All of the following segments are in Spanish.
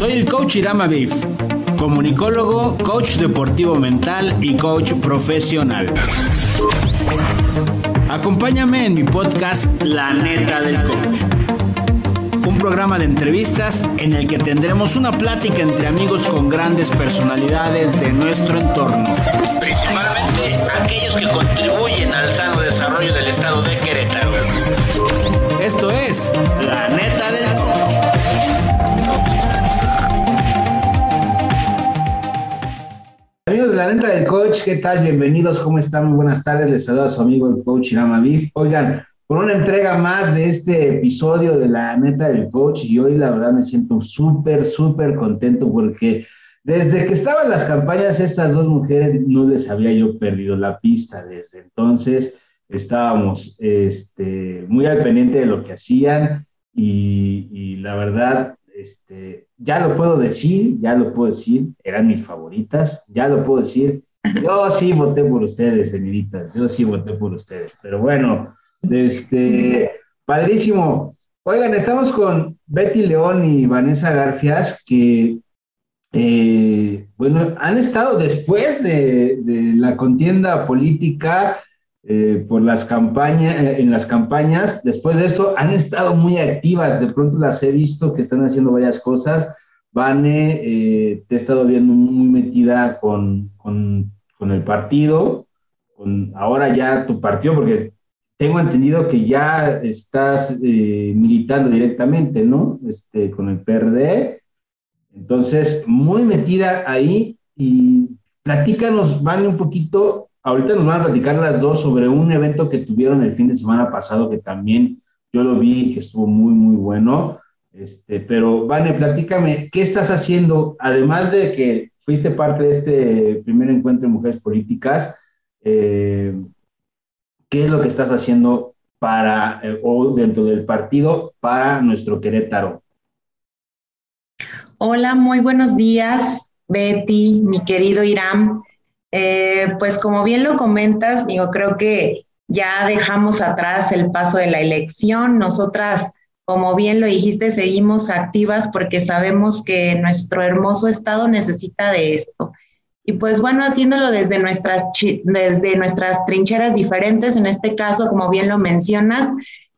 Soy el coach Irama Beef, comunicólogo, coach deportivo mental y coach profesional. Acompáñame en mi podcast La neta del coach. Un programa de entrevistas en el que tendremos una plática entre amigos con grandes personalidades de nuestro entorno. Principalmente aquellos que contribuyen al sano desarrollo del estado de Querétaro. Esto es La neta del coach. Amigos de la neta del coach, ¿qué tal? Bienvenidos, ¿cómo están? Muy buenas tardes, les saluda a su amigo el coach Irama Beef. Oigan, por una entrega más de este episodio de la neta del coach y hoy la verdad me siento súper, súper contento porque desde que estaban las campañas estas dos mujeres no les había yo perdido la pista. Desde entonces estábamos este, muy al pendiente de lo que hacían y, y la verdad este, ya lo puedo decir, ya lo puedo decir, eran mis favoritas, ya lo puedo decir. Yo sí voté por ustedes, señoritas, yo sí voté por ustedes. Pero bueno, este, padrísimo. Oigan, estamos con Betty León y Vanessa Garfias, que, eh, bueno, han estado después de, de la contienda política eh, por las campañas, eh, en las campañas. Después de esto han estado muy activas. De pronto las he visto que están haciendo varias cosas. Vane, eh, te he estado viendo muy metida con, con, con el partido, con ahora ya tu partido, porque tengo entendido que ya estás militando directamente, ¿no? Este, con el PRD. Entonces, muy metida ahí y platícanos, Vane, un poquito Ahorita nos van a platicar las dos sobre un evento que tuvieron el fin de semana pasado que también yo lo vi y que estuvo muy, muy bueno. Este, pero, Vane, platícame, ¿qué estás haciendo? Además de que fuiste parte de este primer encuentro de mujeres políticas, eh, ¿qué es lo que estás haciendo para, eh, o dentro del partido, para nuestro Querétaro? Hola, muy buenos días, Betty, mi querido Irán. Eh, pues como bien lo comentas, digo, creo que ya dejamos atrás el paso de la elección. Nosotras, como bien lo dijiste, seguimos activas porque sabemos que nuestro hermoso estado necesita de esto. Y pues bueno, haciéndolo desde nuestras, desde nuestras trincheras diferentes, en este caso, como bien lo mencionas,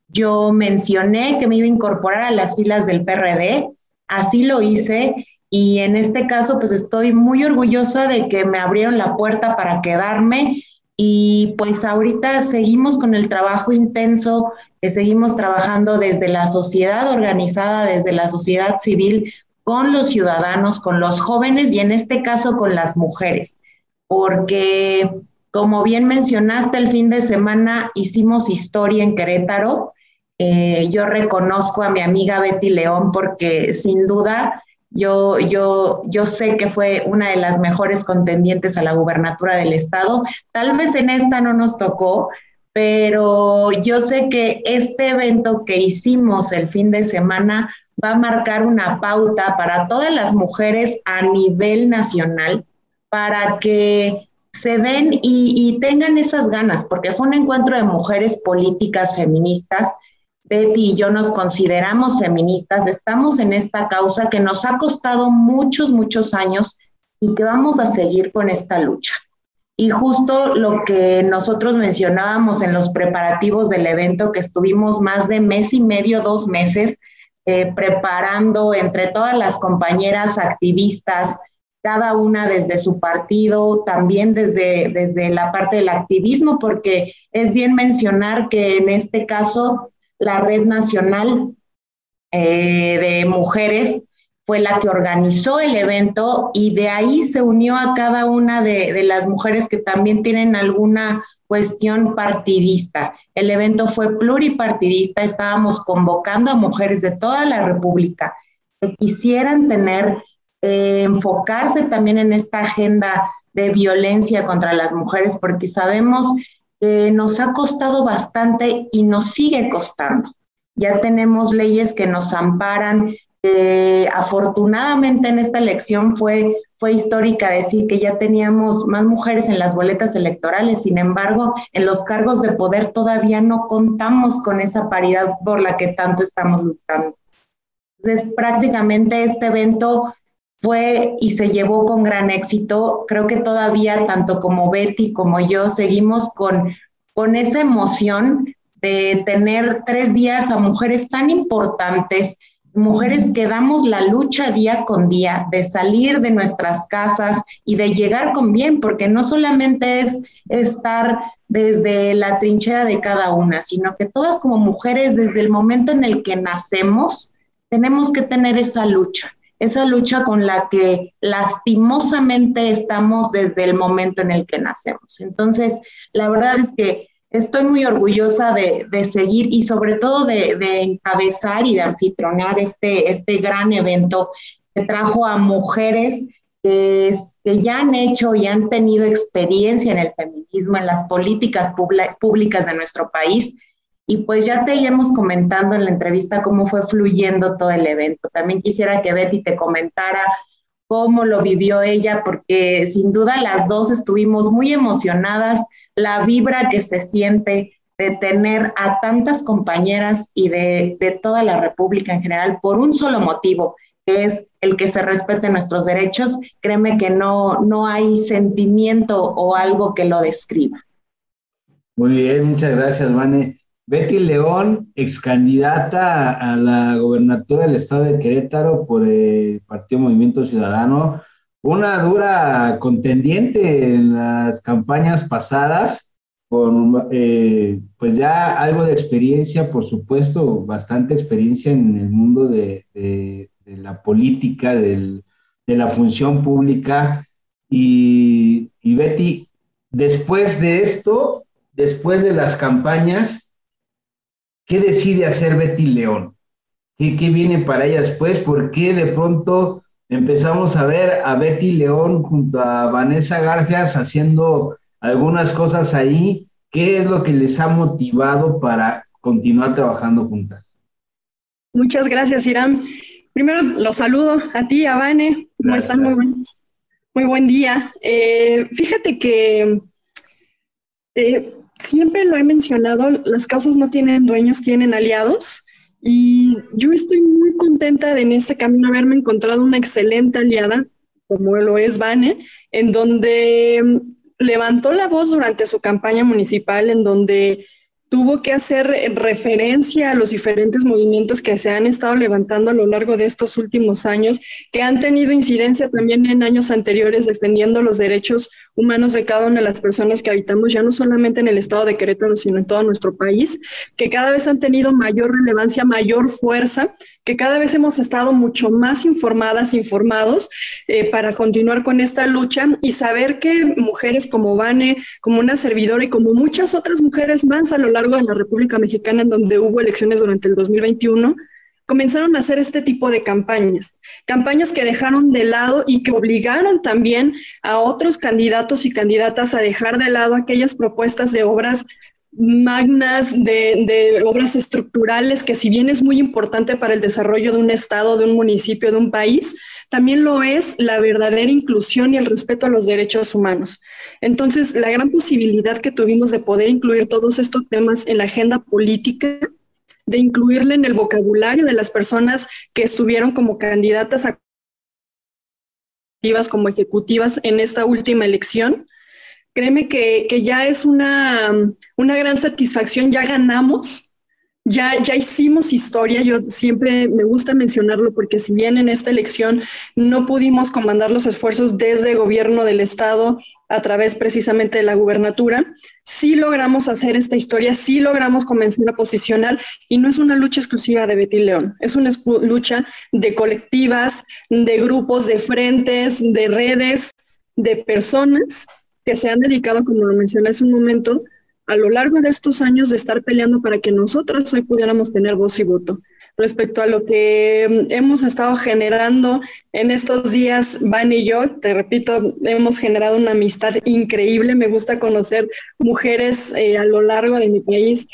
yo mencioné que me iba a incorporar a las filas del PRD, así lo hice y en este caso, pues estoy muy orgullosa de que me abrieron la puerta para quedarme y pues ahorita seguimos con el trabajo intenso, que seguimos trabajando desde la sociedad organizada, desde la sociedad civil, con los ciudadanos, con los jóvenes y en este caso con las mujeres, porque como bien mencionaste, el fin de semana hicimos historia en Querétaro. Eh, yo reconozco a mi amiga Betty León porque sin duda yo, yo, yo sé que fue una de las mejores contendientes a la gubernatura del estado. Tal vez en esta no nos tocó, pero yo sé que este evento que hicimos el fin de semana va a marcar una pauta para todas las mujeres a nivel nacional para que se den y, y tengan esas ganas, porque fue un encuentro de mujeres políticas feministas Betty y yo nos consideramos feministas, estamos en esta causa que nos ha costado muchos, muchos años y que vamos a seguir con esta lucha. Y justo lo que nosotros mencionábamos en los preparativos del evento, que estuvimos más de mes y medio, dos meses, eh, preparando entre todas las compañeras activistas, cada una desde su partido, también desde, desde la parte del activismo, porque es bien mencionar que en este caso la Red Nacional eh, de Mujeres fue la que organizó el evento y de ahí se unió a cada una de, las mujeres que también tienen alguna cuestión partidista. El evento fue pluripartidista, estábamos convocando a mujeres de toda la República que quisieran tener, eh, enfocarse también en esta agenda de violencia contra las mujeres, porque sabemos nos ha costado bastante y nos sigue costando. Ya tenemos leyes que nos amparan. afortunadamente en esta elección fue, fue histórica decir que ya teníamos más mujeres en las boletas electorales, sin embargo, en los cargos de poder todavía no contamos con esa paridad por la que tanto estamos luchando. Entonces, prácticamente este evento fue y se llevó con gran éxito. Creo que todavía, tanto como Betty como yo, seguimos con, con esa emoción de tener tres días a mujeres tan importantes, mujeres que damos la lucha día con día, de salir de nuestras casas y de llegar con bien, porque no solamente es estar desde la trinchera de cada una, sino que todas como mujeres, desde el momento en el que nacemos, tenemos que tener esa lucha, esa lucha con la que lastimosamente estamos desde el momento en el que nacemos. Entonces, la verdad es que estoy muy orgullosa de, seguir y sobre todo de, encabezar y de anfitrionar este, este gran evento que trajo a mujeres que, ya han hecho y han tenido experiencia en el feminismo, en las políticas públicas de nuestro país. Y pues ya te iremos comentando en la entrevista cómo fue fluyendo todo el evento. También quisiera que Betty te comentara cómo lo vivió ella, porque sin duda las dos estuvimos muy emocionadas la vibra que se siente de tener a tantas compañeras y de, toda la República en general por un solo motivo, que es el que se respeten nuestros derechos, créeme que no, no hay sentimiento o algo que lo describa. Muy bien, muchas gracias, Vane. Betty León, ex candidata a la gobernatura del estado de Querétaro por el Partido Movimiento Ciudadano, una dura contendiente en las campañas pasadas, con eh, pues ya algo de experiencia, por supuesto, bastante experiencia en el mundo de, la política, de la función pública. Y, Betty, después de esto, después de las campañas, ¿qué decide hacer Betty León? ¿Qué, qué viene para ella después? ¿Por qué de pronto empezamos a ver a Betty León junto a Vanessa Garfias haciendo algunas cosas ahí. ¿Qué es lo que les ha motivado para continuar trabajando juntas? Muchas gracias, Irán. Primero los saludo a ti, a Vane. ¿Cómo están? Muy buen, día. Eh, fíjate que eh, siempre lo he mencionado, las causas no tienen dueños, tienen aliados. Y yo estoy muy contenta de en este camino haberme encontrado una excelente aliada, como lo es Vane, en donde mm, levantó la voz durante su campaña municipal, en donde tuvo que hacer referencia a los diferentes movimientos que se han estado levantando a lo largo de estos últimos años, que han tenido incidencia también en años anteriores defendiendo los derechos humanos de cada una de las personas que habitamos, ya no solamente en el estado de Querétaro, sino en todo nuestro país, que cada vez han tenido mayor relevancia, mayor fuerza, que cada vez hemos estado mucho más informadas, informados eh, para continuar con esta lucha y saber que mujeres como Vane, como una servidora y como muchas otras mujeres más a lo largo de la República Mexicana, en donde hubo elecciones durante el 2021, comenzaron a hacer este tipo de campañas, campañas que dejaron de lado y que obligaron también a otros candidatos y candidatas a dejar de lado aquellas propuestas de obras magnas, de, obras estructurales, que si bien es muy importante para el desarrollo de un estado, de un municipio, de un país, también lo es la verdadera inclusión y el respeto a los derechos humanos. Entonces, la gran posibilidad que tuvimos de poder incluir todos estos temas en la agenda política de incluirle en el vocabulario de las personas que estuvieron como candidatas a como ejecutivas en esta última elección. Créeme que, ya es una, una gran satisfacción, ya ganamos, ya, ya hicimos historia, yo siempre me gusta mencionarlo porque si bien en esta elección no pudimos comandar los esfuerzos desde el gobierno del estado a través precisamente de la gubernatura, sí logramos hacer esta historia, sí logramos comenzar a posicionar y no es una lucha exclusiva de Betty León, es una lucha de colectivas, de grupos, de frentes, de redes, de personas que se han dedicado, como lo mencioné hace un momento, a lo largo de estos años de estar peleando para que nosotras hoy pudiéramos tener voz y voto. Respecto a lo que mm, hemos estado generando en estos días, Van y yo, te repito, hemos generado una amistad increíble. Me gusta conocer mujeres eh, a lo largo de mi país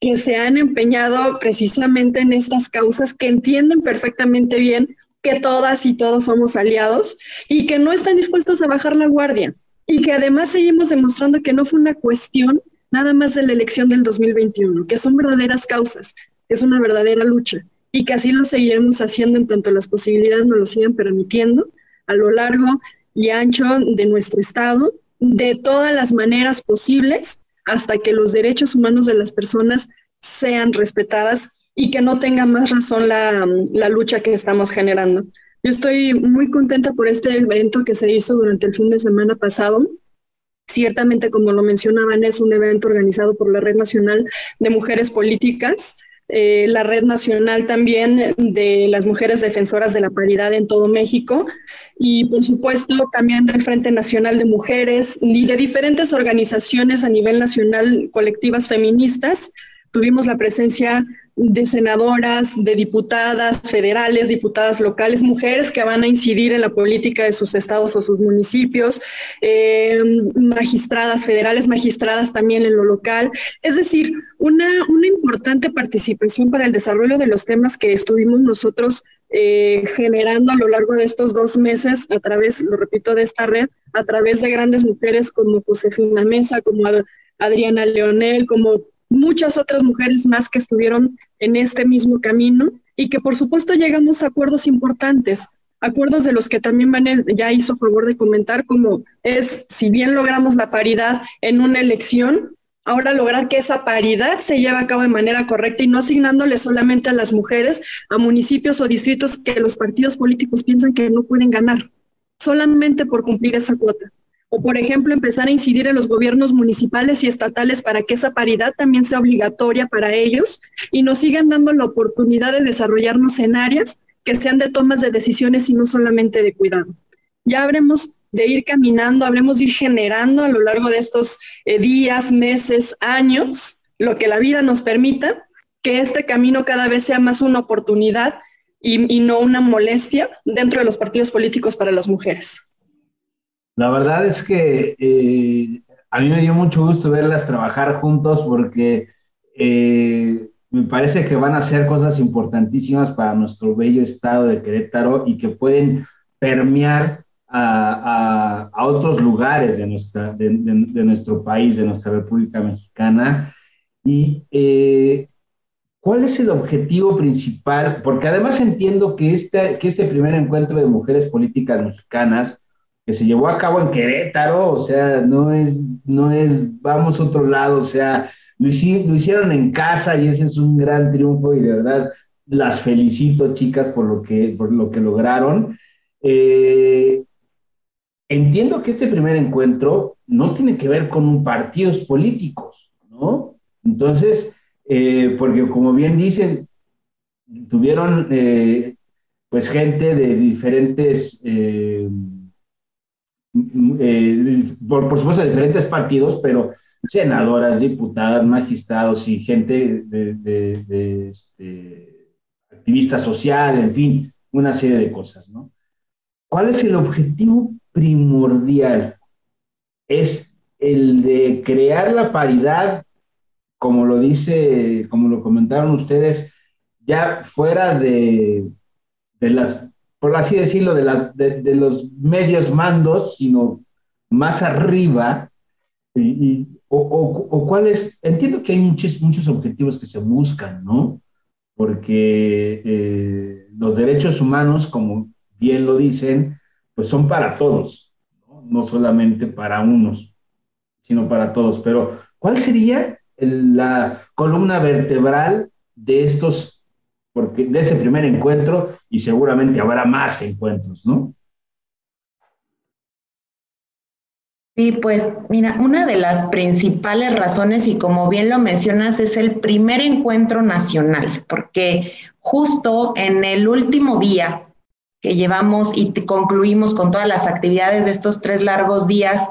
que se han empeñado precisamente en estas causas, que entienden perfectamente bien que todas y todos somos aliados y que no están dispuestos a bajar la guardia y que además seguimos demostrando que no fue una cuestión nada más de la elección del 2021, que son verdaderas causas, es una verdadera lucha y que así lo seguiremos haciendo en tanto las posibilidades nos lo sigan permitiendo a lo largo y ancho de nuestro estado, de todas las maneras posibles, hasta que los derechos humanos de las personas sean respetadas y que no tenga más razón la, la lucha que estamos generando. Yo estoy muy contenta por este evento que se hizo durante el fin de semana pasado. Ciertamente, como lo mencionaban, es un evento organizado por la Red Nacional de Mujeres Políticas, eh, la Red Nacional también de las Mujeres Defensoras de la Paridad en todo México y, por supuesto, también del Frente Nacional de Mujeres y de diferentes organizaciones a nivel nacional, colectivas feministas. Tuvimos la presencia de senadoras, de diputadas federales, diputadas locales, mujeres que van a incidir en la política de sus estados o sus municipios, eh, magistradas federales, magistradas también en lo local. Es decir, una, una importante participación para el desarrollo de los temas que estuvimos nosotros eh, generando a lo largo de estos dos meses a través, lo repito, de esta red, a través de grandes mujeres como Josefina Mesa, como Adriana Leonel, como muchas otras mujeres más que estuvieron en este mismo camino y que por supuesto llegamos a acuerdos importantes, acuerdos de los que también Van ya hizo favor de comentar, como es, si bien logramos la paridad en una elección, ahora lograr que esa paridad se lleve a cabo de manera correcta y no asignándole solamente a las mujeres a municipios o distritos que los partidos políticos piensan que no pueden ganar, solamente por cumplir esa cuota o por ejemplo empezar a incidir en los gobiernos municipales y estatales para que esa paridad también sea obligatoria para ellos y nos sigan dando la oportunidad de desarrollarnos en áreas que sean de tomas de decisiones y no solamente de cuidado. Ya habremos de ir caminando, habremos de ir generando a lo largo de estos eh, días, meses, años, lo que la vida nos permita, que este camino cada vez sea más una oportunidad y, y no una molestia dentro de los partidos políticos para las mujeres. La verdad es que eh, a mí me dio mucho gusto verlas trabajar juntos porque eh, me parece que van a hacer cosas importantísimas para nuestro bello estado de Querétaro y que pueden permear a, otros lugares de, nuestra, de, nuestro país, de nuestra República Mexicana. Y eh, ¿cuál es el objetivo principal? Porque además entiendo que este, que este primer encuentro de mujeres políticas mexicanas que se llevó a cabo en Querétaro, o sea, no es, no es, vamos a otro lado, o sea, lo, hicieron en casa y ese es un gran triunfo y de verdad las felicito, chicas, por lo que, por lo que lograron. Eh, entiendo que este primer encuentro no tiene que ver con partidos políticos, ¿no? Entonces, eh, porque como bien dicen, tuvieron eh, pues gente de diferentes eh, por, supuesto, de diferentes partidos, pero senadoras, diputadas, magistrados y gente de, este, activista social, en fin, una serie de cosas, ¿no? ¿Cuál es el objetivo primordial? Es el de crear la paridad, como lo dice, como lo comentaron ustedes, ya fuera de, de las por así decirlo, de, las, de, los medios mandos, sino más arriba, y, o, o, entiendo que hay muchos, muchos objetivos que se buscan, ¿no? Porque eh, los derechos humanos, como bien lo dicen, pues son para todos, no solamente para unos, sino para todos. Pero, ¿cuál sería la columna vertebral de estos porque de ese primer encuentro y seguramente habrá más encuentros, ¿no? Sí, pues mira, una de las principales razones, y como bien lo mencionas, es el primer encuentro nacional, porque justo en el último día que llevamos y concluimos con todas las actividades de estos tres largos días,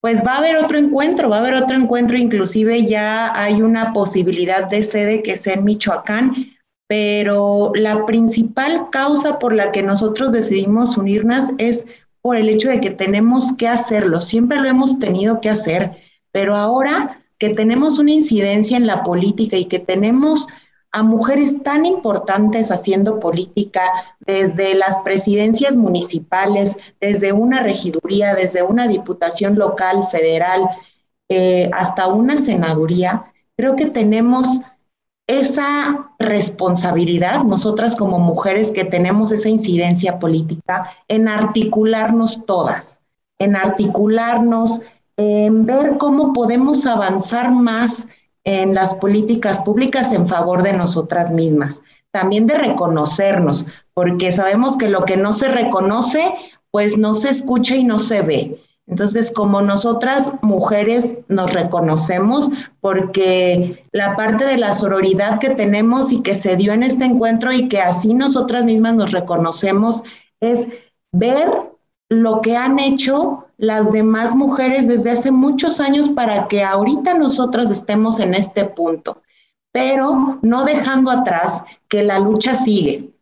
pues va a haber otro encuentro, va a haber otro encuentro, inclusive ya hay una posibilidad de sede que sea en Michoacán, pero la principal causa por la que nosotros decidimos unirnos es por el hecho de que tenemos que hacerlo, siempre lo hemos tenido que hacer, pero ahora que tenemos una incidencia en la política y que tenemos a mujeres tan importantes haciendo política, desde las presidencias municipales, desde una regiduría, desde una diputación local, federal, eh, hasta una senaduría, creo que tenemos esa responsabilidad, nosotras como mujeres que tenemos esa incidencia política, en articularnos todas, en articularnos, en ver cómo podemos avanzar más en las políticas públicas en favor de nosotras mismas, también de reconocernos, porque sabemos que lo que no se reconoce, pues no se escucha y no se ve. Entonces, como nosotras mujeres nos reconocemos porque la parte de la sororidad que tenemos y que se dio en este encuentro y que así nosotras mismas nos reconocemos es ver lo que han hecho las demás mujeres desde hace muchos años para que ahorita nosotras estemos en este punto, pero no dejando atrás que la lucha sigue.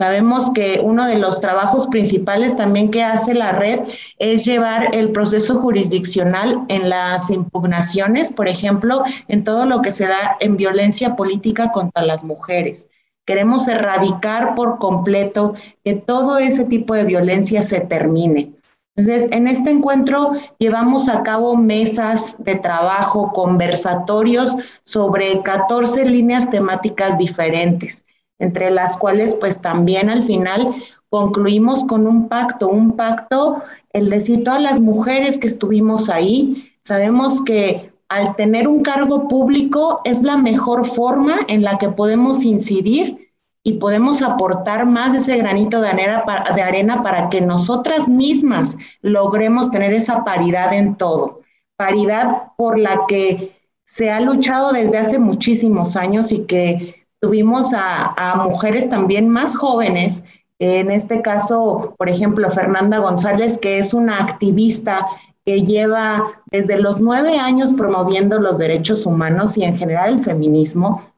Sabemos que uno de los trabajos principales también que hace la red es llevar el proceso jurisdiccional en las impugnaciones, por ejemplo, en todo lo que se da en violencia política contra las mujeres. Queremos erradicar por completo que todo ese tipo de violencia se termine. Entonces, en este encuentro llevamos a cabo mesas de trabajo, conversatorios sobre 14 líneas temáticas diferentes entre las cuales pues también al final concluimos con un pacto, un pacto, el decir todas las mujeres que estuvimos ahí, sabemos que al tener un cargo público es la mejor forma en la que podemos incidir y podemos aportar más de ese granito de arena, de arena para que nosotras mismas logremos tener esa paridad en todo, paridad por la que se ha luchado desde hace muchísimos años y que Tuvimos a, mujeres también más jóvenes, en este caso, por ejemplo, Fernanda González, que es una activista que lleva desde los nueve años promoviendo los derechos humanos y en general el feminismo.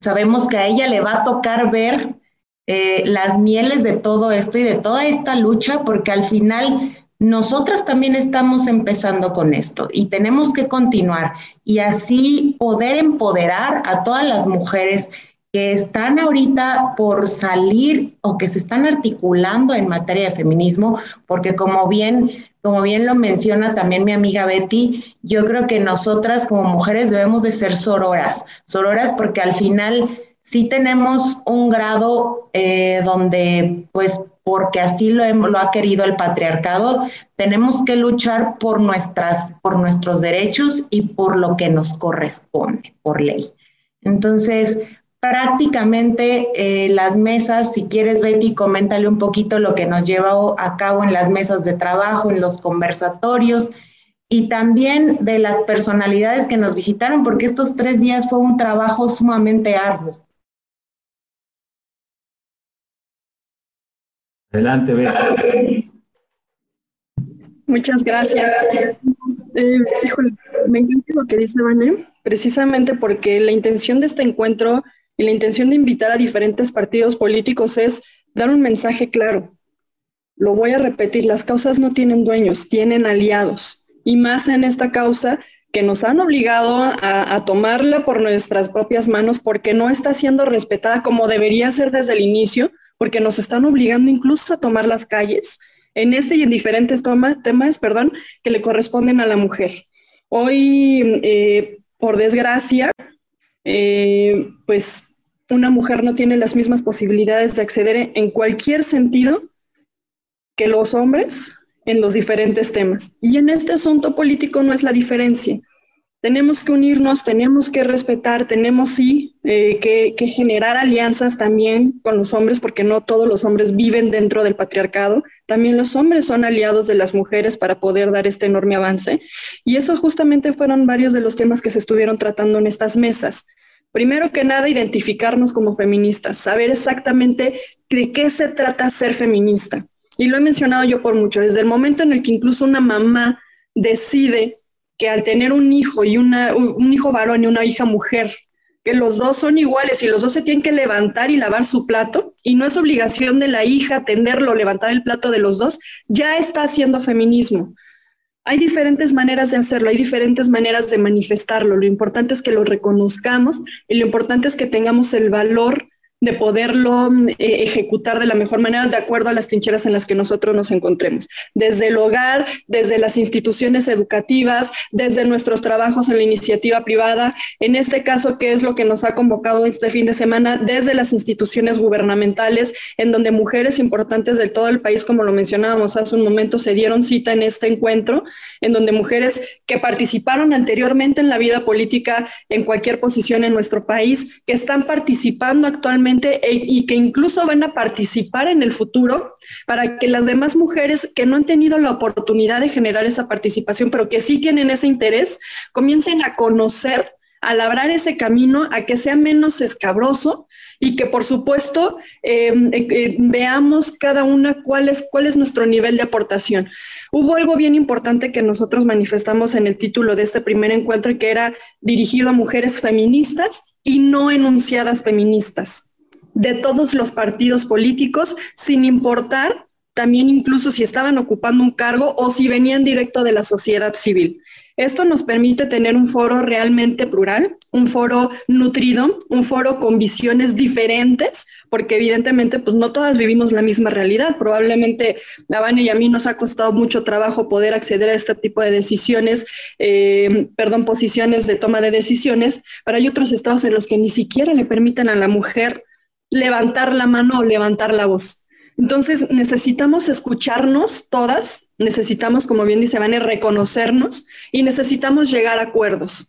Sabemos que a ella le va a tocar ver eh, las mieles de todo esto y de toda esta lucha, porque al final nosotras también estamos empezando con esto y tenemos que continuar y así poder empoderar a todas las mujeres que están ahorita por salir o que se están articulando en materia de feminismo, porque como bien, como bien lo menciona también mi amiga Betty, yo creo que nosotras como mujeres debemos de ser sororas, sororas porque al final sí tenemos un grado eh, donde pues porque así lo, lo, ha querido el patriarcado, tenemos que luchar por, nuestras, por nuestros derechos y por lo que nos corresponde por ley. Entonces, prácticamente eh, las mesas, si quieres Betty, coméntale un poquito lo que nos lleva a cabo en las mesas de trabajo, en los conversatorios y también de las personalidades que nos visitaron, porque estos tres días fue un trabajo sumamente arduo. Adelante, Betty. Muchas gracias. Eh, me encanta lo que dice Vané, precisamente porque la intención de este encuentro y la intención de invitar a diferentes partidos políticos es dar un mensaje claro. Lo voy a repetir, las causas no tienen dueños, tienen aliados. Y más en esta causa que nos han obligado a, tomarla por nuestras propias manos porque no está siendo respetada como debería ser desde el inicio, porque nos están obligando incluso a tomar las calles en este y en diferentes temas perdón, que le corresponden a la mujer. Hoy, eh, por desgracia, eh, pues una mujer no tiene las mismas posibilidades de acceder en cualquier sentido que los hombres en los diferentes temas. Y en este asunto político no es la diferencia. Tenemos que unirnos, tenemos que respetar, tenemos sí eh, que, que, generar alianzas también con los hombres, porque no todos los hombres viven dentro del patriarcado. También los hombres son aliados de las mujeres para poder dar este enorme avance. Y eso justamente fueron varios de los temas que se estuvieron tratando en estas mesas. Primero que nada, identificarnos como feministas, saber exactamente de qué se trata ser feminista. Y lo he mencionado yo por mucho, desde el momento en el que incluso una mamá decide que al tener un hijo y una, un hijo varón y una hija mujer, que los dos son iguales y los dos se tienen que levantar y lavar su plato, y no es obligación de la hija atenderlo, levantar el plato de los dos, ya está haciendo feminismo. Hay diferentes maneras de hacerlo, hay diferentes maneras de manifestarlo. Lo importante es que lo reconozcamos y lo importante es que tengamos el valor de poderlo eh, ejecutar de la mejor manera de acuerdo a las trincheras en las que nosotros nos encontremos, desde el hogar, desde las instituciones educativas, desde nuestros trabajos en la iniciativa privada, en este caso, que es lo que nos ha convocado este fin de semana, desde las instituciones gubernamentales, en donde mujeres importantes de todo el país, como lo mencionábamos hace un momento, se dieron cita en este encuentro, en donde mujeres que participaron anteriormente en la vida política en cualquier posición en nuestro país, que están participando actualmente e, y que incluso van a participar en el futuro para que las demás mujeres que no han tenido la oportunidad de generar esa participación, pero que sí tienen ese interés, comiencen a conocer, a labrar ese camino, a que sea menos escabroso y que por supuesto em, eh, eh, veamos cada una cuál es, cuál es nuestro nivel de aportación. Hubo algo bien importante que nosotros manifestamos en el título de este primer encuentro y que era dirigido a mujeres feministas y no enunciadas feministas de todos los partidos políticos, sin importar también incluso si estaban ocupando un cargo o si venían directo de la sociedad civil. Esto nos permite tener un foro realmente plural, un foro nutrido, un foro con visiones diferentes, porque evidentemente pues no todas vivimos la misma realidad. Probablemente a Vane y a mí nos ha costado mucho trabajo poder acceder a este tipo de decisiones, eh, perdón, posiciones de toma de decisiones, pero hay otros estados en los que ni siquiera le permiten a la mujer levantar la mano o levantar la voz. Entonces necesitamos escucharnos todas, necesitamos, como bien dice Vane, reconocernos y necesitamos llegar a acuerdos.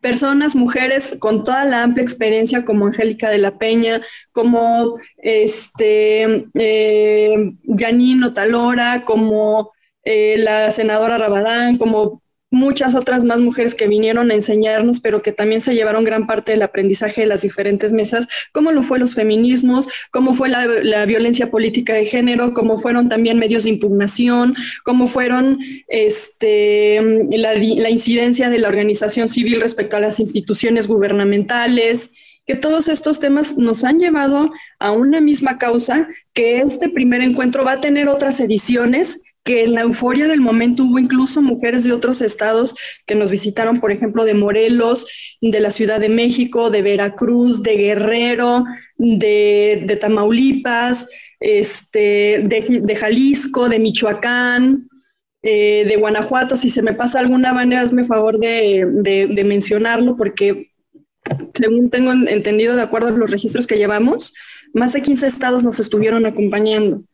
Personas, mujeres con toda la amplia experiencia como Angélica de la Peña, como este, eh, Janine Otalora, como eh, la senadora Rabadán, como muchas otras más mujeres que vinieron a enseñarnos, pero que también se llevaron gran parte del aprendizaje de las diferentes mesas, cómo lo fue los feminismos, cómo fue la, violencia política de género, cómo fueron también medios de impugnación, cómo fueron este, la, la incidencia de la organización civil respecto a las instituciones gubernamentales que todos estos temas nos han llevado a una misma causa, que este primer encuentro va a tener otras ediciones que en la euforia del momento hubo incluso mujeres de otros estados que nos visitaron, por ejemplo, de Morelos, de la Ciudad de México, de Veracruz, de Guerrero, de, Tamaulipas, este, de, Jalisco, de Michoacán, eh, de Guanajuato. Si se me pasa alguna, manera, hazme favor de, de mencionarlo, porque según tengo entendido, de acuerdo a los registros que llevamos, más de 15 estados nos estuvieron acompañando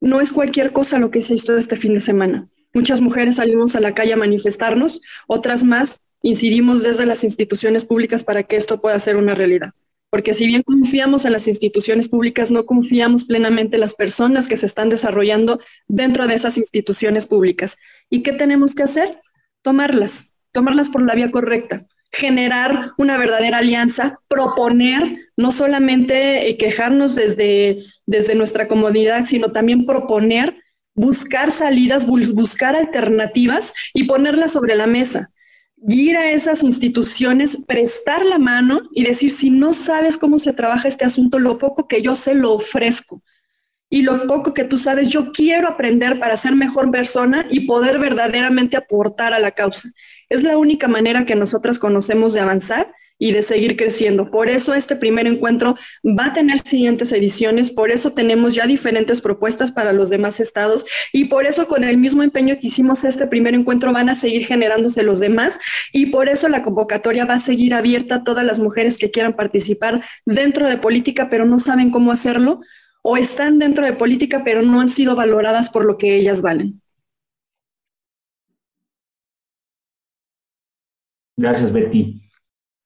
no es cualquier cosa lo que se hizo este fin de semana. Muchas mujeres salimos a la calle a manifestarnos, otras más incidimos desde las instituciones públicas para que esto pueda ser una realidad. Porque si bien confiamos en las instituciones públicas, no confiamos plenamente en las personas que se están desarrollando dentro de esas instituciones públicas. ¿Y qué tenemos que hacer? Tomarlas, tomarlas por la vía correcta, generar una verdadera alianza, proponer, no solamente eh, quejarnos desde, desde nuestra comodidad, sino también proponer, buscar salidas, buscar alternativas y ponerlas sobre la mesa. Ir a esas instituciones, prestar la mano y decir, si no sabes cómo se trabaja este asunto, lo poco que yo sé lo ofrezco. Y lo poco que tú sabes, yo quiero aprender para ser mejor persona y poder verdaderamente aportar a la causa. Es la única manera que nosotras conocemos de avanzar y de seguir creciendo. Por eso este primer encuentro va a tener siguientes ediciones, por eso tenemos ya diferentes propuestas para los demás estados y por eso con el mismo empeño que hicimos este primer encuentro van a seguir generándose los demás y por eso la convocatoria va a seguir abierta a todas las mujeres que quieran participar dentro de política pero no saben cómo hacerlo o están dentro de política pero no han sido valoradas por lo que ellas valen. Gracias, Betty.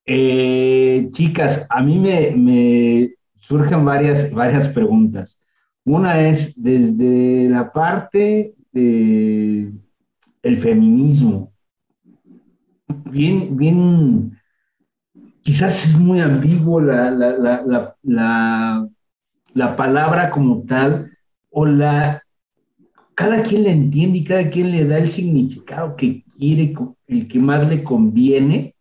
Eh, chicas, a mí me, surgen varias, varias preguntas. Una es desde la parte del el feminismo. Bien, bien, quizás es muy ambiguo la, la palabra como tal, o la, cada quien la entiende y cada quien le da el significado que quiere, el que más le conviene,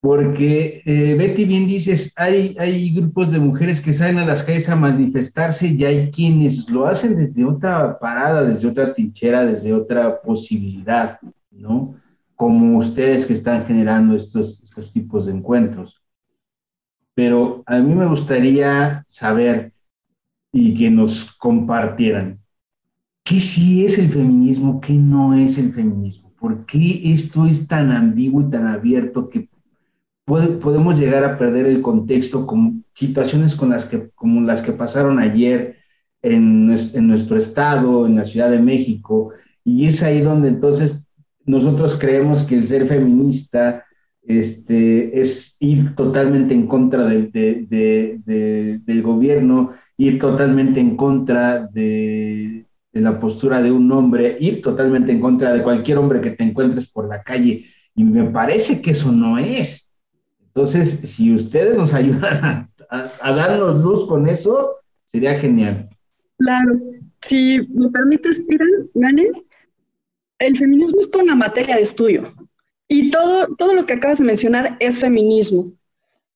porque eh, Betty bien dices, hay, hay grupos de mujeres que salen a las calles a manifestarse y hay quienes lo hacen desde otra parada, desde otra trinchera, desde otra posibilidad, ¿no? Como ustedes que están generando estos, estos tipos de encuentros. pero a mí me gustaría saber y que nos compartieran qué sí es el feminismo, qué no es el feminismo, por qué esto es tan ambiguo y tan abierto que podemos llegar a perder el contexto con situaciones con las que, como las que pasaron ayer en, nuestro estado, en la Ciudad de México, y es ahí donde entonces nosotros creemos que el ser feminista este, es ir totalmente en contra del gobierno, ir totalmente en contra de, la postura de un hombre, ir totalmente en contra de cualquier hombre que te encuentres por la calle. Y me parece que eso no es. Entonces, si ustedes nos ayudan a, darnos luz con eso, sería genial. Claro. Si me permites, Irán, el feminismo es toda una materia de estudio. Y todo, todo lo que acabas de mencionar es feminismo,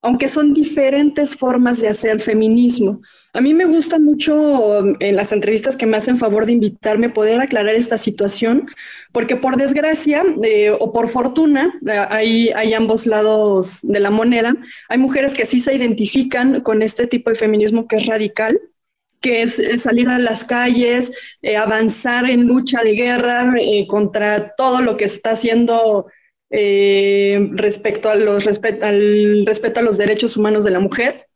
aunque son diferentes formas de hacer feminismo. A mí me gusta mucho en las entrevistas que me hacen favor de invitarme poder aclarar esta situación, porque por desgracia eh, o por fortuna, eh, hay, hay ambos lados de la moneda. Hay mujeres que sí se identifican con este tipo de feminismo que es radical, que es, salir a las calles, eh, avanzar en lucha de guerra contra todo lo que está haciendo respecto a los al respeto a los derechos humanos de la mujer.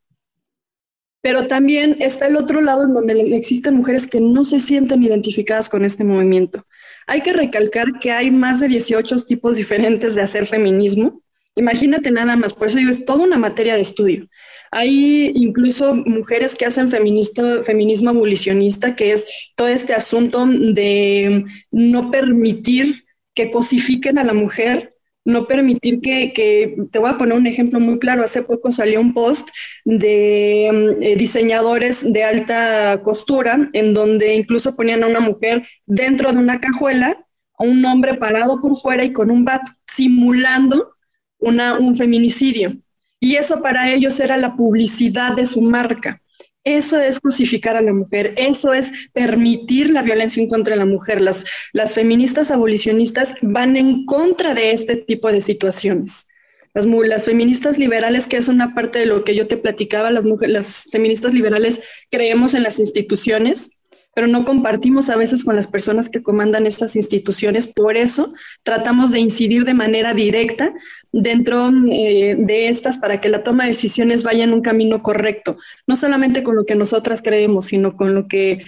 Pero también está el otro lado en donde existen mujeres que no se sienten identificadas con este movimiento. Hay que recalcar que hay más de 18 tipos diferentes de hacer feminismo. Imagínate nada más, por eso digo, es toda una materia de estudio. Hay incluso mujeres que hacen feminismo abolicionista, que es todo este asunto de no permitir que cosifiquen a la mujer no permitir que, te voy a poner un ejemplo muy claro, hace poco salió un post de mm, eh, diseñadores de alta costura en donde incluso ponían a una mujer dentro de una cajuela, a un hombre parado por fuera y con un bat, simulando una, un feminicidio. Y eso para ellos era la publicidad de su marca. Eso es justificar a la mujer, eso es permitir la violencia en contra la mujer. Las, las feministas abolicionistas van en contra de este tipo de situaciones. Las, las, feministas liberales, que es una parte de lo que yo te platicaba, las, las feministas liberales creemos en las instituciones, pero no compartimos a veces con las personas que comandan estas instituciones. Por eso tratamos de incidir de manera directa dentro eh, de estas para que la toma de decisiones vaya en un camino correcto, no solamente con lo que nosotras creemos, sino con lo que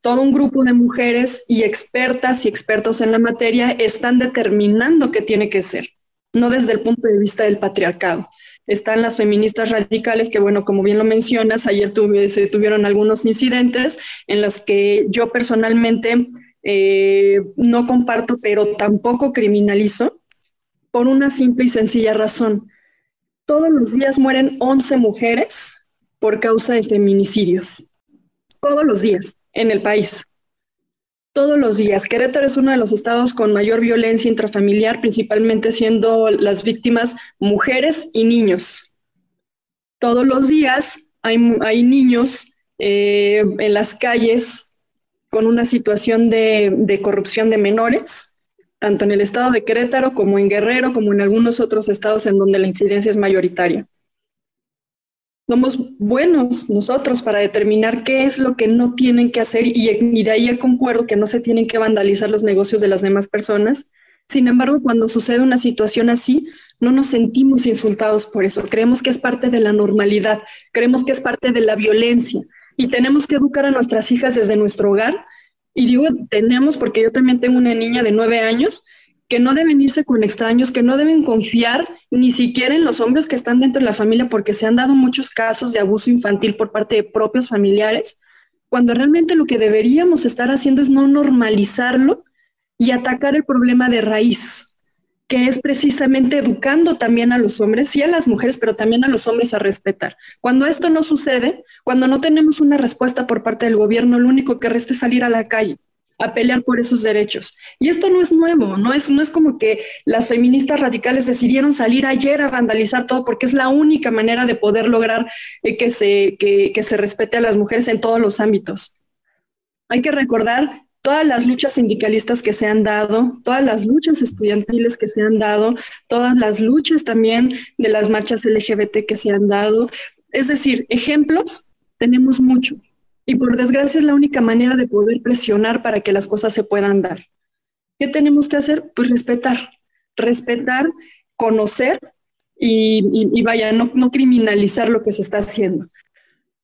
todo un grupo de mujeres y expertas y expertos en la materia están determinando qué tiene que ser, no desde el punto de vista del patriarcado están las feministas radicales, que bueno, como bien lo mencionas, ayer se tuvieron algunos incidentes en los que yo personalmente eh, no comparto, pero tampoco criminalizo, por una simple y sencilla razón. Todos los días mueren 11 mujeres por causa de feminicidios. Todos los días en el país todos los días. Querétaro es uno de los estados con mayor violencia intrafamiliar, principalmente siendo las víctimas mujeres y niños. Todos los días hay, niños eh, en las calles con una situación de, de corrupción de menores, tanto en el estado de Querétaro como en Guerrero, como en algunos otros estados en donde la incidencia es mayoritaria somos buenos nosotros para determinar qué es lo que no tienen que hacer y, de ahí concuerdo que no se tienen que vandalizar los negocios de las demás personas. Sin embargo, cuando sucede una situación así, no nos sentimos insultados por eso. Creemos que es parte de la normalidad, creemos que es parte de la violencia y tenemos que educar a nuestras hijas desde nuestro hogar. Y digo, tenemos porque yo también tengo una niña de nueve años que no deben irse con extraños, que no deben confiar ni siquiera en los hombres que están dentro de la familia, porque se han dado muchos casos de abuso infantil por parte de propios familiares, cuando realmente lo que deberíamos estar haciendo es no normalizarlo y atacar el problema de raíz, que es precisamente educando también a los hombres, y a las mujeres, pero también a los hombres a respetar. Cuando esto no sucede, cuando no tenemos una respuesta por parte del gobierno, lo único que resta es salir a la calle a pelear por esos derechos. Y esto no es nuevo, no es, no es como que las feministas radicales decidieron salir ayer a vandalizar todo porque es la única manera de poder lograr eh, que, se, que, que se respete a las mujeres en todos los ámbitos. Hay que recordar todas las luchas sindicalistas que se han dado, todas las luchas estudiantiles que se han dado, todas las luchas también de las marchas LGBT que se han dado, Es decir, ejemplos tenemos mucho. Y por desgracia es la única manera de poder presionar para que las cosas se puedan dar. ¿Qué tenemos que hacer? Pues respetar. Respetar, conocer y, vaya, no, no criminalizar lo que se está haciendo.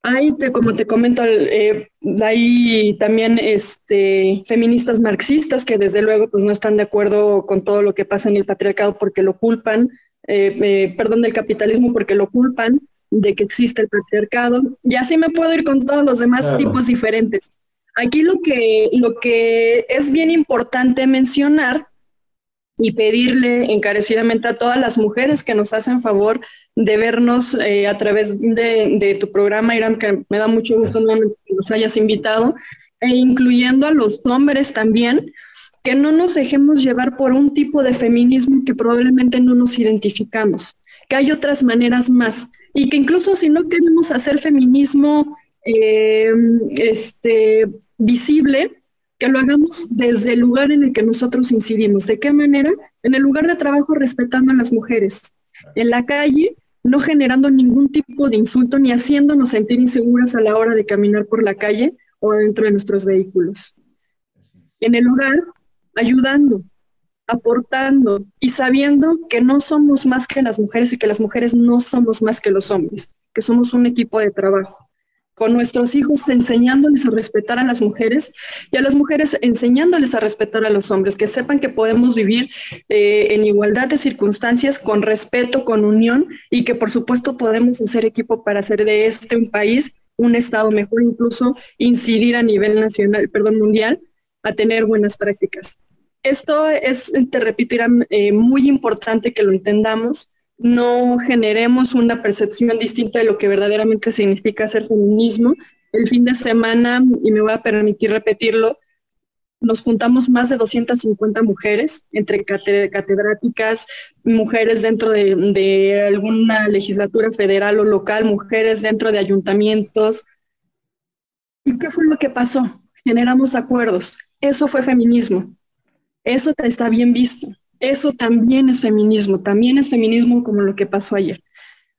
Hay, como te comento, eh, hay también este, feministas marxistas que desde luego pues, no están de acuerdo con todo lo que pasa en el patriarcado porque lo culpan, eh, eh, perdón, del capitalismo porque lo culpan de que existe el patriarcado. Y así me puedo ir con todos los demás tipos diferentes. Aquí lo que, lo que es bien importante mencionar y pedirle encarecidamente a todas las mujeres que nos hacen favor de vernos eh, a través de, tu programa, Irán, que me da mucho gusto nuevamente que nos hayas invitado, e incluyendo a los hombres también, que no nos dejemos llevar por un tipo de feminismo que probablemente no nos identificamos, que hay otras maneras más y que incluso si no queremos hacer feminismo eh, este, visible, que lo hagamos desde el lugar en el que nosotros incidimos. ¿De qué manera? En el lugar de trabajo respetando a las mujeres. En la calle, no generando ningún tipo de insulto ni haciéndonos sentir inseguras a la hora de caminar por la calle o dentro de nuestros vehículos. En el hogar, ayudando, aportando y sabiendo que no somos más que las mujeres y que las mujeres no somos más que los hombres, que somos un equipo de trabajo con nuestros hijos enseñándoles a respetar a las mujeres y a las mujeres enseñándoles a respetar a los hombres, que sepan que podemos vivir eh, en igualdad de circunstancias, con respeto, con unión y que por supuesto podemos hacer equipo para hacer de este un país, un estado mejor, incluso incidir a nivel nacional, perdón, mundial, a tener buenas prácticas. Esto es, te repito, eh, muy importante que lo entendamos no generemos una percepción distinta de lo que verdaderamente significa ser feminismo. El fin de semana, y me voy a permitir repetirlo, nos juntamos más de 250 mujeres, entre catedráticas, mujeres dentro de, de, alguna legislatura federal o local, mujeres dentro de ayuntamientos. ¿Y qué fue lo que pasó? Generamos acuerdos. Eso fue feminismo. Eso está bien visto. Eso también es feminismo, también es feminismo como lo que pasó ayer.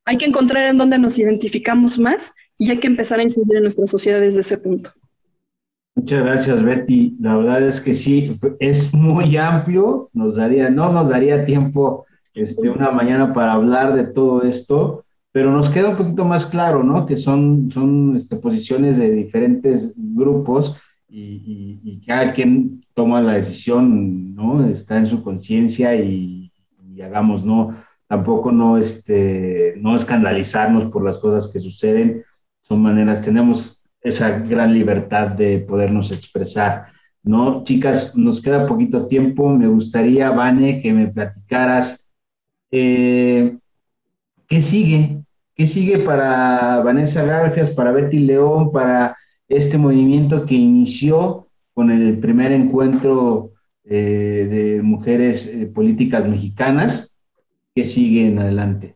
Hay que encontrar en dónde nos identificamos más y hay que empezar a incidir en nuestra sociedad desde ese punto. Muchas gracias, Betty. La verdad es que sí, es muy amplio. Nos daría, no nos daría tiempo este, una mañana para hablar de todo esto, pero nos queda un poquito más claro, ¿no? Que son, son este, posiciones de diferentes grupos y, cada quien toma la decisión, ¿no? Está en su conciencia y, hagamos, ¿no? Tampoco no, este, no escandalizarnos por las cosas que suceden, son maneras, tenemos esa gran libertad de podernos expresar, ¿no? Chicas, nos queda poquito tiempo, me gustaría, Vane, que me platicaras, eh, ¿qué sigue? ¿Qué sigue para Vanessa Garfias, para Betty León, para este movimiento que inició con el primer encuentro eh, de mujeres eh, políticas mexicanas que siguen adelante.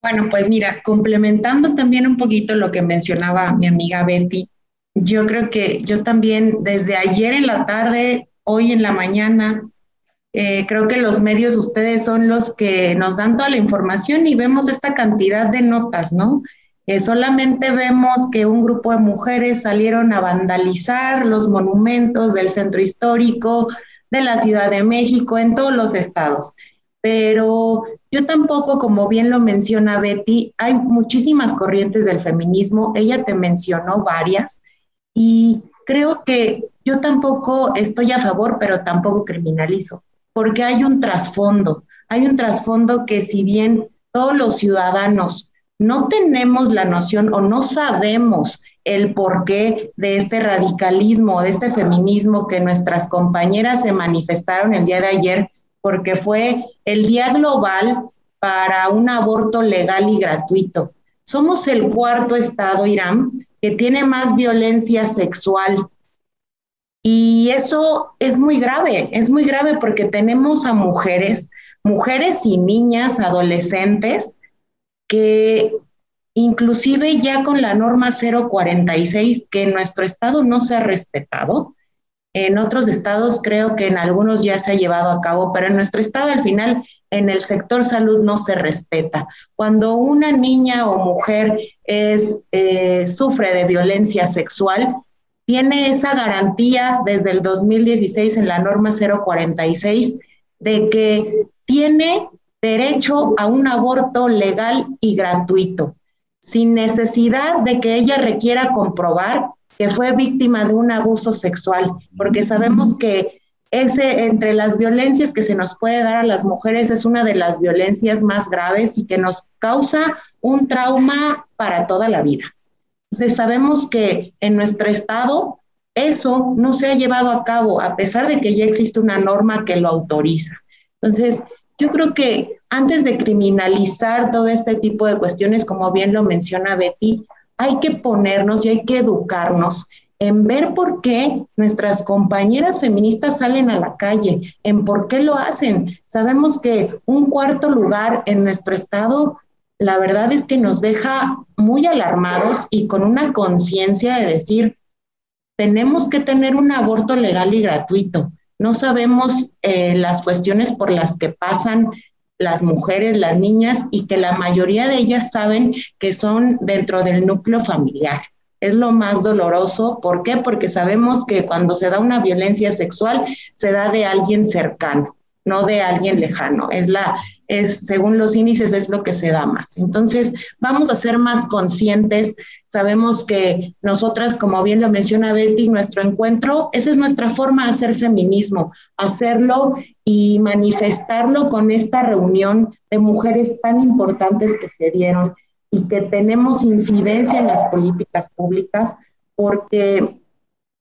Bueno, pues mira, complementando también un poquito lo que mencionaba mi amiga Betty, yo creo que yo también desde ayer en la tarde, hoy en la mañana, eh, creo que los medios, ustedes son los que nos dan toda la información y vemos esta cantidad de notas, ¿no? Solamente vemos que un grupo de mujeres salieron a vandalizar los monumentos del centro histórico de la Ciudad de México en todos los estados. Pero yo tampoco, como bien lo menciona Betty, hay muchísimas corrientes del feminismo, ella te mencionó varias, y creo que yo tampoco estoy a favor, pero tampoco criminalizo, porque hay un trasfondo, hay un trasfondo que si bien todos los ciudadanos no tenemos la noción o no sabemos el porqué de este radicalismo, de este feminismo que nuestras compañeras se manifestaron el día de ayer, porque fue el Día Global para un aborto legal y gratuito. Somos el cuarto estado, Irán, que tiene más violencia sexual. Y eso es muy grave, es muy grave porque tenemos a mujeres, mujeres y niñas, adolescentes, que inclusive ya con la norma 046 que en nuestro estado no se ha respetado, En otros estados creo que en algunos ya se ha llevado a cabo, pero en nuestro estado al final en el sector salud no se respeta. Cuando una niña o mujer es, eh, sufre de violencia sexual, tiene esa garantía desde el 2016 en la norma 046 de que tiene derecho a un aborto legal y gratuito, sin necesidad de que ella requiera comprobar que fue víctima de un abuso sexual, porque sabemos que ese entre las violencias que se nos puede dar a las mujeres es una de las violencias más graves y que nos causa un trauma para toda la vida. Entonces sabemos que en nuestro estado eso no se ha llevado a cabo a pesar de que ya existe una norma que lo autoriza. Entonces, yo creo que antes de criminalizar todo este tipo de cuestiones, como bien lo menciona Betty, hay que ponernos y hay que educarnos en ver por qué nuestras compañeras feministas salen a la calle, en por qué lo hacen. Sabemos que un cuarto lugar en nuestro estado, la verdad es que nos deja muy alarmados y con una conciencia de decir, tenemos que tener un aborto legal y gratuito. No sabemos eh, las cuestiones por las que pasan las mujeres, las niñas, y que la mayoría de ellas saben que son dentro del núcleo familiar. Es lo más doloroso. ¿Por qué? Porque sabemos que cuando se da una violencia sexual, se da de alguien cercano, no de alguien lejano. Es la, es, según los índices, es lo que se da más. Entonces, vamos a ser más conscientes. Sabemos que nosotras, como bien lo menciona Betty, nuestro encuentro, esa es nuestra forma de hacer feminismo, hacerlo y manifestarlo con esta reunión de mujeres tan importantes que se dieron y que tenemos incidencia en las políticas públicas, porque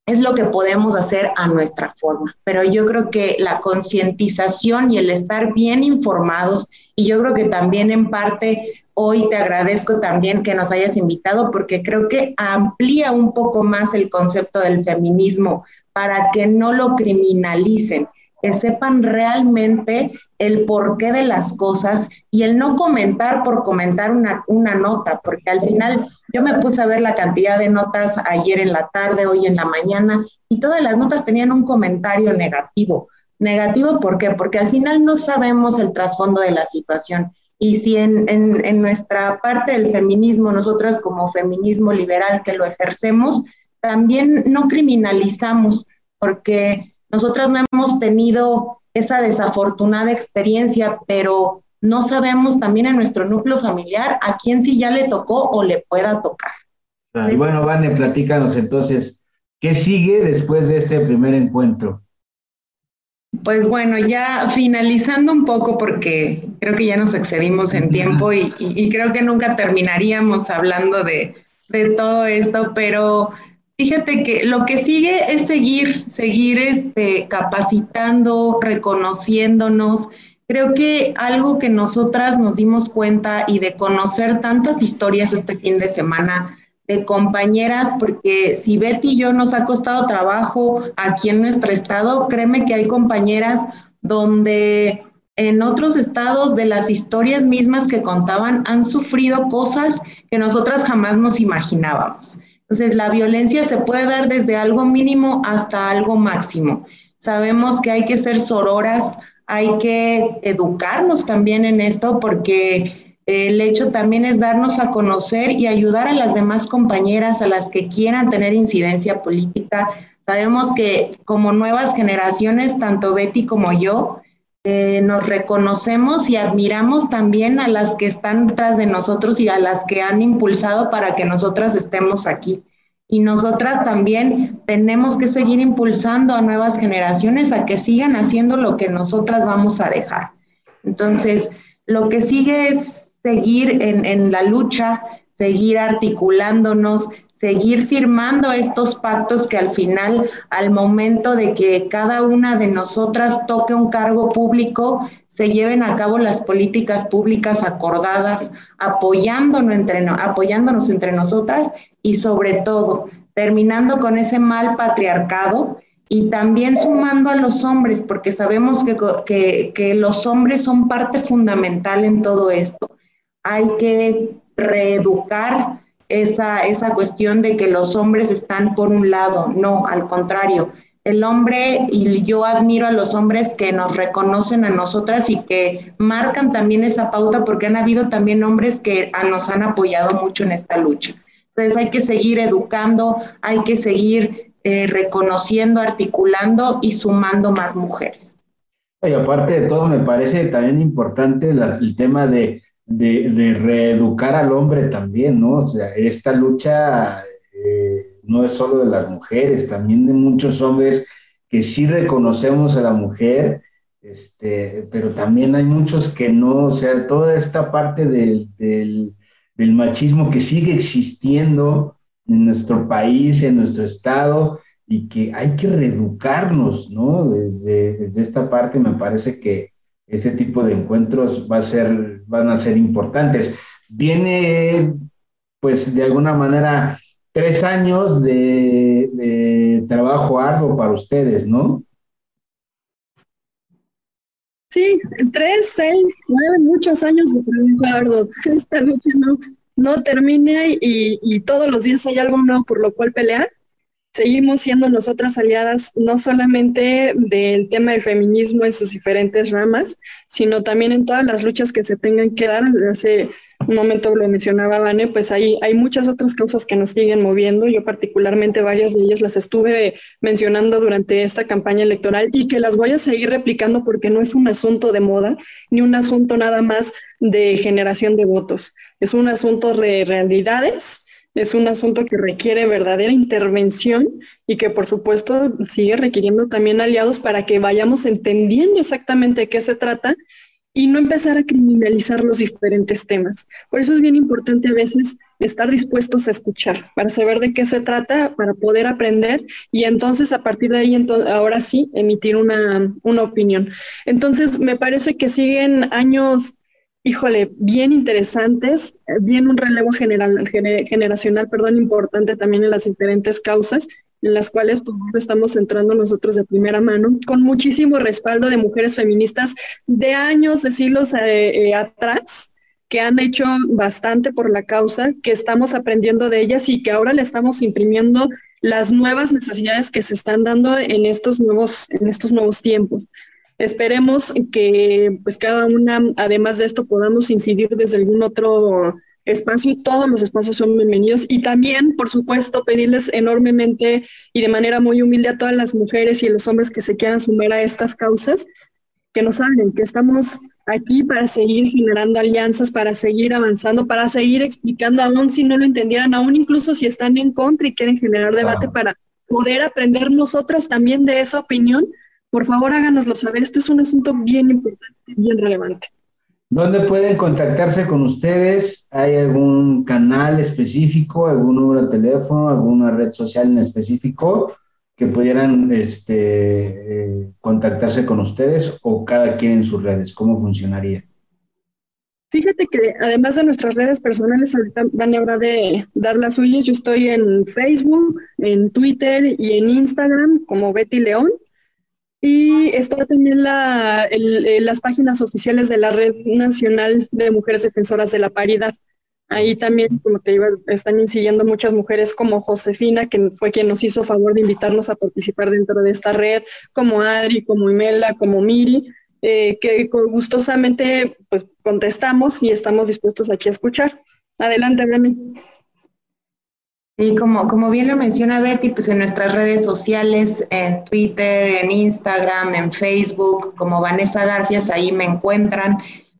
es lo que podemos hacer a nuestra forma. Pero yo creo que la concientización y el estar bien informados, y yo creo que también en parte hoy te agradezco también que nos hayas invitado porque creo que amplía un poco más el concepto del feminismo para que no lo criminalicen, que sepan realmente el porqué de las cosas y el no comentar por comentar una, una nota, porque al final yo me puse a ver la cantidad de notas ayer en la tarde, hoy en la mañana, y todas las notas tenían un comentario negativo. Negativo, ¿por qué? Porque al final no sabemos el trasfondo de la situación. Y si en, en, nuestra parte del feminismo, nosotras como feminismo liberal que lo ejercemos, también no criminalizamos, porque nosotras no hemos tenido esa desafortunada experiencia, pero no sabemos también en nuestro núcleo familiar a quién sí ya le tocó o le pueda tocar. y bueno, Vane, platícanos entonces, ¿qué sigue después de este primer encuentro? Pues bueno, ya finalizando un poco porque creo que ya nos excedimos en tiempo y, creo que nunca terminaríamos hablando de, de, todo esto, pero fíjate que lo que sigue es seguir, seguir este, capacitando, reconociéndonos, Creo que algo que nosotras nos dimos cuenta y de conocer tantas historias este fin de semana de compañeras, porque si Betty y yo nos ha costado trabajo aquí en nuestro estado, créeme que hay compañeras donde en otros estados de las historias mismas que contaban han sufrido cosas que nosotras jamás nos imaginábamos. Entonces, la violencia se puede dar desde algo mínimo hasta algo máximo. Sabemos que hay que ser sororas, hay que educarnos también en esto porque el hecho también es darnos a conocer y ayudar a las demás compañeras, a las que quieran tener incidencia política. Sabemos que como nuevas generaciones, tanto Betty como yo, eh, nos reconocemos y admiramos también a las que están detrás de nosotros y a las que han impulsado para que nosotras estemos aquí. Y nosotras también tenemos que seguir impulsando a nuevas generaciones a que sigan haciendo lo que nosotras vamos a dejar. Entonces, lo que sigue es seguir en, en la lucha, seguir articulándonos, seguir firmando estos pactos que al final, al momento de que cada una de nosotras toque un cargo público, se lleven a cabo las políticas públicas acordadas, apoyándonos entre, apoyándonos entre nosotras y sobre todo terminando con ese mal patriarcado y también sumando a los hombres, porque sabemos que, que, que los hombres son parte fundamental en todo esto. Hay que reeducar esa, esa cuestión de que los hombres están por un lado, no, al contrario, el hombre, y yo admiro a los hombres que nos reconocen a nosotras y que marcan también esa pauta porque han habido también hombres que nos han apoyado mucho en esta lucha. Entonces hay que seguir educando, hay que seguir eh, reconociendo, articulando y sumando más mujeres. Y aparte de todo, me parece también importante el tema de, de, reeducar al hombre también, ¿no? O sea, esta lucha eh, no es solo de las mujeres, también de muchos hombres que sí reconocemos a la mujer, este, pero también hay muchos que no, o sea, toda esta parte del, del, del machismo que sigue existiendo en nuestro país, en nuestro estado, y que hay que reeducarnos, ¿no? Desde, desde esta parte me parece que este tipo de encuentros va a ser, van a ser importantes. Viene, pues, de alguna manera, tres años de, trabajo arduo para ustedes, ¿no? Sí, tres, seis, nueve, muchos años de trabajo arduo. Esta noche no, no termina y, y, todos los días hay algo nuevo por lo cual pelear. Seguimos siendo nosotras aliadas no solamente del tema del feminismo en sus diferentes ramas, sino también en todas las luchas que se tengan que dar. Hace un momento lo mencionaba Vane, pues hay, hay muchas otras causas que nos siguen moviendo. Yo particularmente varias de ellas las estuve mencionando durante esta campaña electoral y que las voy a seguir replicando porque no es un asunto de moda ni un asunto nada más de generación de votos. Es un asunto de realidades, es un asunto que requiere verdadera intervención y que por supuesto sigue requiriendo también aliados para que vayamos entendiendo exactamente de qué se trata y no empezar a criminalizar los diferentes temas. Por eso es bien importante a veces estar dispuestos a escuchar, para saber de qué se trata, para poder aprender y entonces a partir de ahí, ahora sí, emitir una, una opinión. Entonces, me parece que siguen años híjole, bien interesantes, bien un relevo general, generacional, perdón, importante también en las diferentes causas en las cuales pues, estamos entrando nosotros de primera mano, con muchísimo respaldo de mujeres feministas de años, de siglos eh, eh, atrás, que han hecho bastante por la causa, que estamos aprendiendo de ellas y que ahora le estamos imprimiendo las nuevas necesidades que se están dando en estos nuevos, en estos nuevos tiempos. Esperemos que pues cada una, además de esto, podamos incidir desde algún otro espacio y todos los espacios son bienvenidos. Y también, por supuesto, pedirles enormemente y de manera muy humilde a todas las mujeres y los hombres que se quieran sumar a estas causas, que nos hablen, que estamos aquí para seguir generando alianzas, para seguir avanzando, para seguir explicando, aún si no lo entendieran, aún incluso si están en contra y quieren generar debate para poder aprender nosotras también de esa opinión por favor háganoslo saber. Este es un asunto bien importante, bien relevante. ¿Dónde pueden contactarse con ustedes? ¿Hay algún canal específico, algún número de teléfono, alguna red social en específico que pudieran este, eh, contactarse con ustedes o cada quien en sus redes? ¿Cómo funcionaría? Fíjate que además de nuestras redes personales, ahorita van a hablar de dar las suyas. Yo estoy en Facebook, en Twitter y en Instagram como Betty León. Y está también la, eh, las páginas oficiales de la Red Nacional de Mujeres Defensoras de la Paridad. Ahí también, como te iba, están siguiendo muchas mujeres como Josefina, que fue quien nos hizo favor de invitarnos a participar dentro de esta red, como Adri, como Imelda, como Miri, eh, que gustosamente pues, contestamos y estamos dispuestos aquí a escuchar. Adelante, Dani. Y como, como bien lo menciona Betty, pues en nuestras redes sociales, en Twitter, en Instagram, en Facebook, como Vanessa Garfias, ahí me encuentran.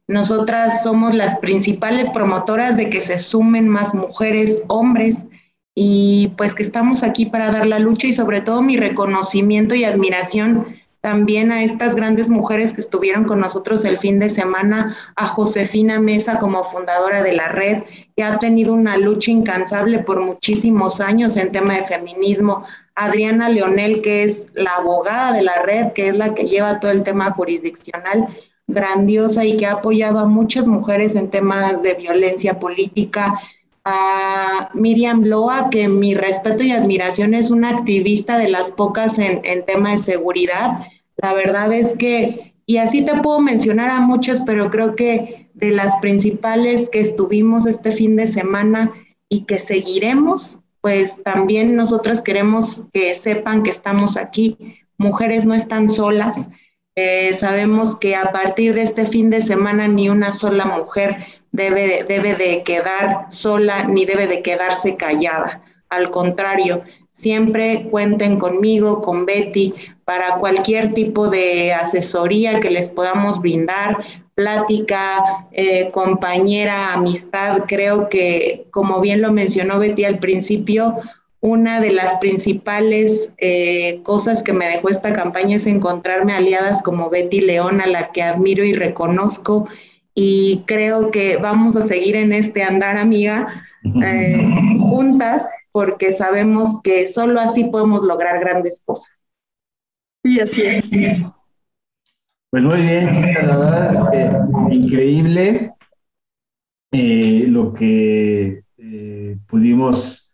Nosotras somos las principales promotoras de que se sumen más mujeres, hombres, y pues que estamos aquí para dar la lucha y sobre todo mi reconocimiento y admiración también a estas grandes mujeres que estuvieron con nosotros el fin de semana, a Josefina Mesa como fundadora de la red, que ha tenido una lucha incansable por muchísimos años en tema de feminismo, Adriana Leonel, que es la abogada de la red, que es la que lleva todo el tema jurisdiccional, grandiosa y que ha apoyado a muchas mujeres en temas de violencia política, a Miriam Loa, que mi respeto y admiración es una activista de las pocas en, en tema de seguridad, la verdad es que, y así te puedo mencionar a muchos, pero creo que de las principales que estuvimos este fin de semana y que seguiremos, pues también nosotras queremos que sepan que estamos aquí. Mujeres no están solas. Eh, sabemos que a partir de este fin de semana ni una sola mujer debe, debe de quedar sola ni debe de quedarse callada. Al contrario, siempre cuenten conmigo, con Betty, para cualquier tipo de asesoría que les podamos brindar, plática, eh, compañera, amistad. Creo que, como bien lo mencionó Betty al principio, una de las principales eh, cosas que me dejó esta campaña es encontrarme aliadas como Betty León, a la que admiro y reconozco. Y creo que vamos a seguir en este andar, amiga, eh, juntas, porque sabemos que solo así podemos lograr grandes cosas. Y así es. Pues muy bien, chicas, la verdad es increíble eh, lo que eh, pudimos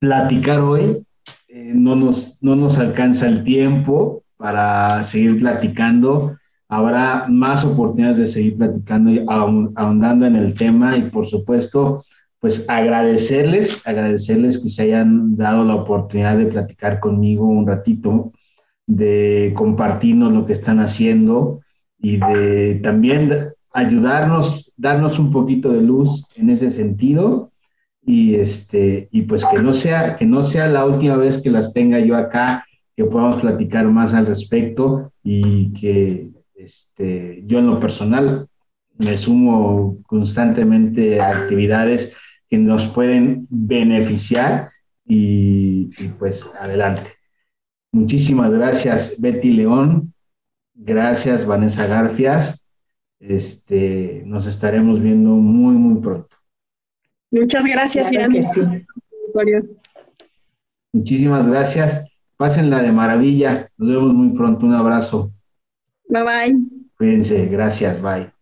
platicar hoy. Eh, no, nos, no nos alcanza el tiempo para seguir platicando. Habrá más oportunidades de seguir platicando y ahondando en el tema y por supuesto, pues agradecerles, agradecerles que se hayan dado la oportunidad de platicar conmigo un ratito de compartirnos lo que están haciendo y de también ayudarnos, darnos un poquito de luz en ese sentido y este y pues que no sea que no sea la última vez que las tenga yo acá, que podamos platicar más al respecto y que este yo en lo personal me sumo constantemente a actividades que nos pueden beneficiar y pues adelante. Muchísimas gracias, Betty León. Gracias, Vanessa Garfias. Este, nos estaremos viendo muy, muy pronto. Muchas gracias, Irán. Muchísimas gracias. Pásenla de maravilla. Nos vemos muy pronto. Un abrazo. Bye bye. Cuídense. Gracias. Bye.